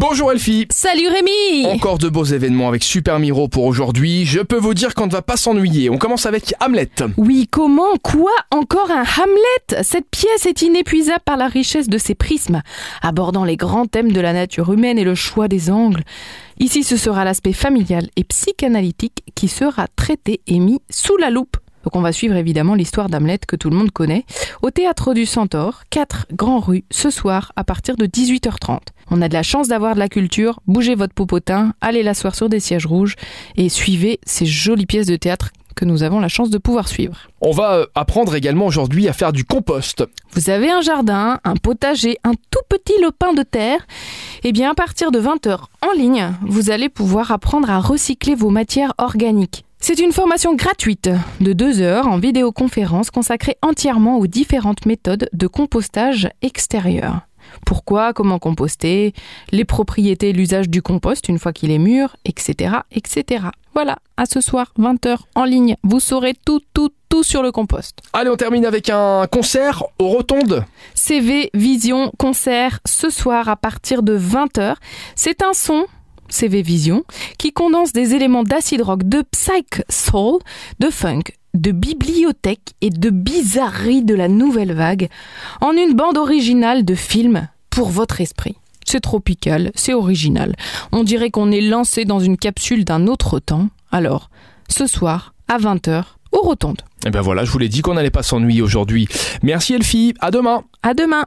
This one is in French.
Bonjour Elfie Salut Rémi Encore de beaux événements avec Super Miro pour aujourd'hui. Je peux vous dire qu'on ne va pas s'ennuyer. On commence avec Hamlet. Oui, comment Quoi Encore un Hamlet? Cette pièce est inépuisable par la richesse de ses prismes, abordant les grands thèmes de la nature humaine et le choix des angles. Ici, ce sera l'aspect familial et psychanalytique qui sera traité et mis sous la loupe. Donc on va suivre évidemment l'histoire d'Hamlet que tout le monde connaît au théâtre du Centaure, 4 Grand Rue, ce soir à partir de 18h30. On a de la chance d'avoir de la culture, bougez votre popotin, allez l'asseoir sur des sièges rouges et suivez ces jolies pièces de théâtre que nous avons la chance de pouvoir suivre. On va euh, apprendre également aujourd'hui à faire du compost. Vous avez un jardin, un potager, un tout petit lopin de terre Eh bien, à partir de 20h en ligne, vous allez pouvoir apprendre à recycler vos matières organiques. C'est une formation gratuite de deux heures en vidéoconférence consacrée entièrement aux différentes méthodes de compostage extérieur. Pourquoi, comment composter, les propriétés l'usage du compost une fois qu'il est mûr, etc., etc. Voilà, à ce soir, 20h en ligne, vous saurez tout, tout, tout sur le compost. Allez, on termine avec un concert aux Rotondes. CV Vision concert ce soir à partir de 20h. C'est un son CV Vision, qui condense des éléments d'acid rock, de psych soul, de funk, de bibliothèque et de bizarrerie de la nouvelle vague en une bande originale de films pour votre esprit. C'est tropical, c'est original. On dirait qu'on est lancé dans une capsule d'un autre temps. Alors, ce soir, à 20h, aux Rotondes. Et ben voilà, je vous l'ai dit qu'on n'allait pas s'ennuyer aujourd'hui. Merci Elfie, à demain À demain